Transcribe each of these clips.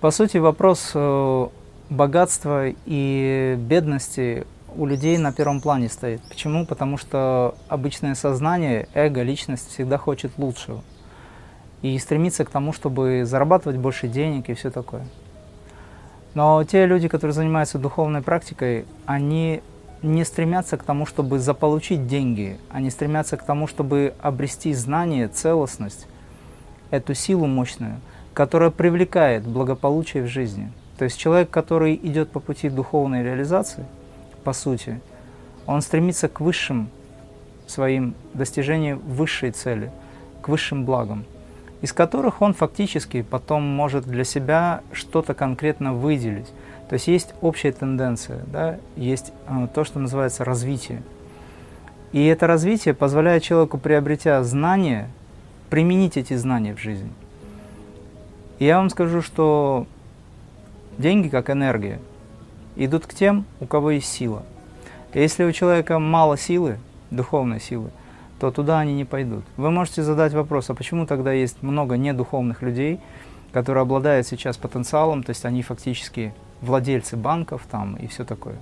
По сути, вопрос э, богатства и бедности у людей на первом плане стоит. Почему? Потому что обычное сознание, эго, личность всегда хочет лучшего. И стремится к тому, чтобы зарабатывать больше денег и все такое. Но те люди, которые занимаются духовной практикой, они не стремятся к тому, чтобы заполучить деньги, они стремятся к тому, чтобы обрести знание, целостность, эту силу мощную, которая привлекает благополучие в жизни. То есть человек, который идет по пути духовной реализации, по сути, он стремится к высшим своим достижениям высшей цели, к высшим благам, из которых он фактически потом может для себя что-то конкретно выделить. То есть есть общая тенденция, да, есть э, то, что называется развитие. И это развитие позволяет человеку, приобретя знания, применить эти знания в жизни. Я вам скажу, что деньги, как энергия, идут к тем, у кого есть сила. Если у человека мало силы, духовной силы, то туда они не пойдут. Вы можете задать вопрос, а почему тогда есть много недуховных людей, которые обладают сейчас потенциалом, то есть они фактически владельцы банков там и все такое.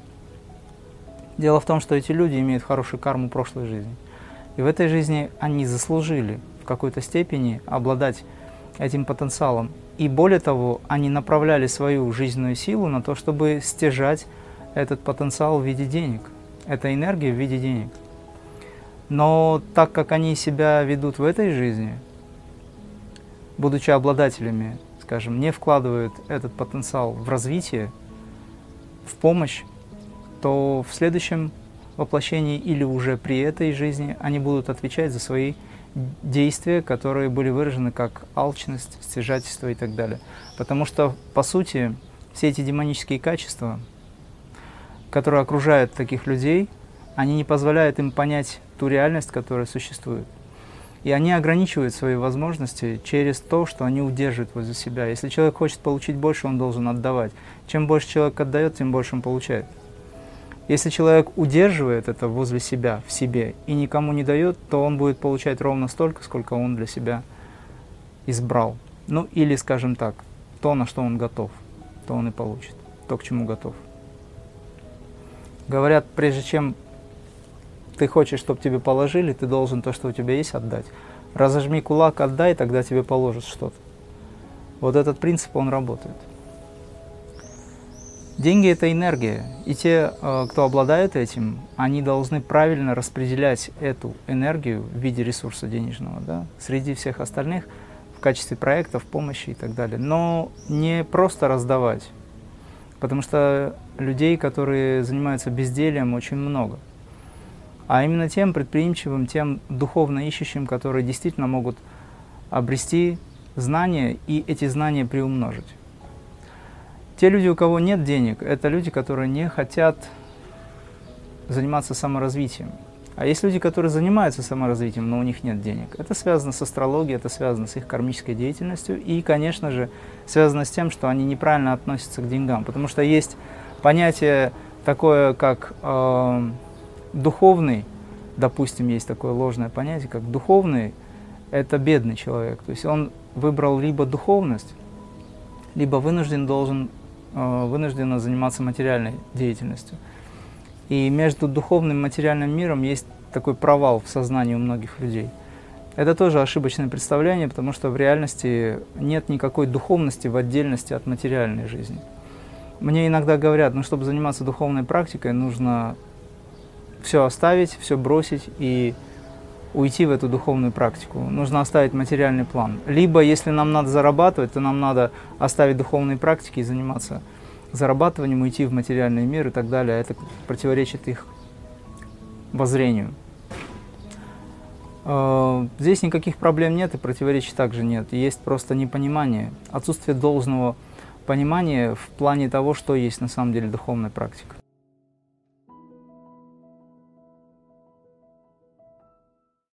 Дело в том, что эти люди имеют хорошую карму прошлой жизни. И в этой жизни они заслужили в какой-то степени обладать этим потенциалом. И более того, они направляли свою жизненную силу на то, чтобы стяжать этот потенциал в виде денег. Это энергия в виде денег. Но так как они себя ведут в этой жизни, будучи обладателями скажем, не вкладывают этот потенциал в развитие, в помощь, то в следующем воплощении или уже при этой жизни они будут отвечать за свои действия, которые были выражены как алчность, стяжательство и так далее. Потому что, по сути, все эти демонические качества, которые окружают таких людей, они не позволяют им понять ту реальность, которая существует. И они ограничивают свои возможности через то, что они удерживают возле себя. Если человек хочет получить больше, он должен отдавать. Чем больше человек отдает, тем больше он получает. Если человек удерживает это возле себя, в себе, и никому не дает, то он будет получать ровно столько, сколько он для себя избрал. Ну или, скажем так, то, на что он готов, то он и получит, то, к чему готов. Говорят, прежде чем ты хочешь, чтобы тебе положили, ты должен то, что у тебя есть, отдать. Разожми кулак, отдай, тогда тебе положат что-то. Вот этот принцип, он работает. Деньги – это энергия, и те, э, кто обладает этим, они должны правильно распределять эту энергию в виде ресурса денежного да, среди всех остальных в качестве проектов, помощи и так далее. Но не просто раздавать, потому что людей, которые занимаются бездельем, очень много а именно тем предприимчивым, тем духовно ищущим, которые действительно могут обрести знания и эти знания приумножить. Те люди, у кого нет денег, это люди, которые не хотят заниматься саморазвитием. А есть люди, которые занимаются саморазвитием, но у них нет денег. Это связано с астрологией, это связано с их кармической деятельностью и, конечно же, связано с тем, что они неправильно относятся к деньгам. Потому что есть понятие такое, как э, духовный, допустим, есть такое ложное понятие, как духовный, это бедный человек. То есть он выбрал либо духовность, либо вынужден должен, э, вынужденно заниматься материальной деятельностью. И между духовным и материальным миром есть такой провал в сознании у многих людей. Это тоже ошибочное представление, потому что в реальности нет никакой духовности в отдельности от материальной жизни. Мне иногда говорят, ну, чтобы заниматься духовной практикой, нужно все оставить, все бросить и уйти в эту духовную практику. Нужно оставить материальный план. Либо, если нам надо зарабатывать, то нам надо оставить духовные практики и заниматься зарабатыванием, уйти в материальный мир и так далее. Это противоречит их воззрению. Э, здесь никаких проблем нет и противоречий также нет. Есть просто непонимание, отсутствие должного понимания в плане того, что есть на самом деле духовная практика.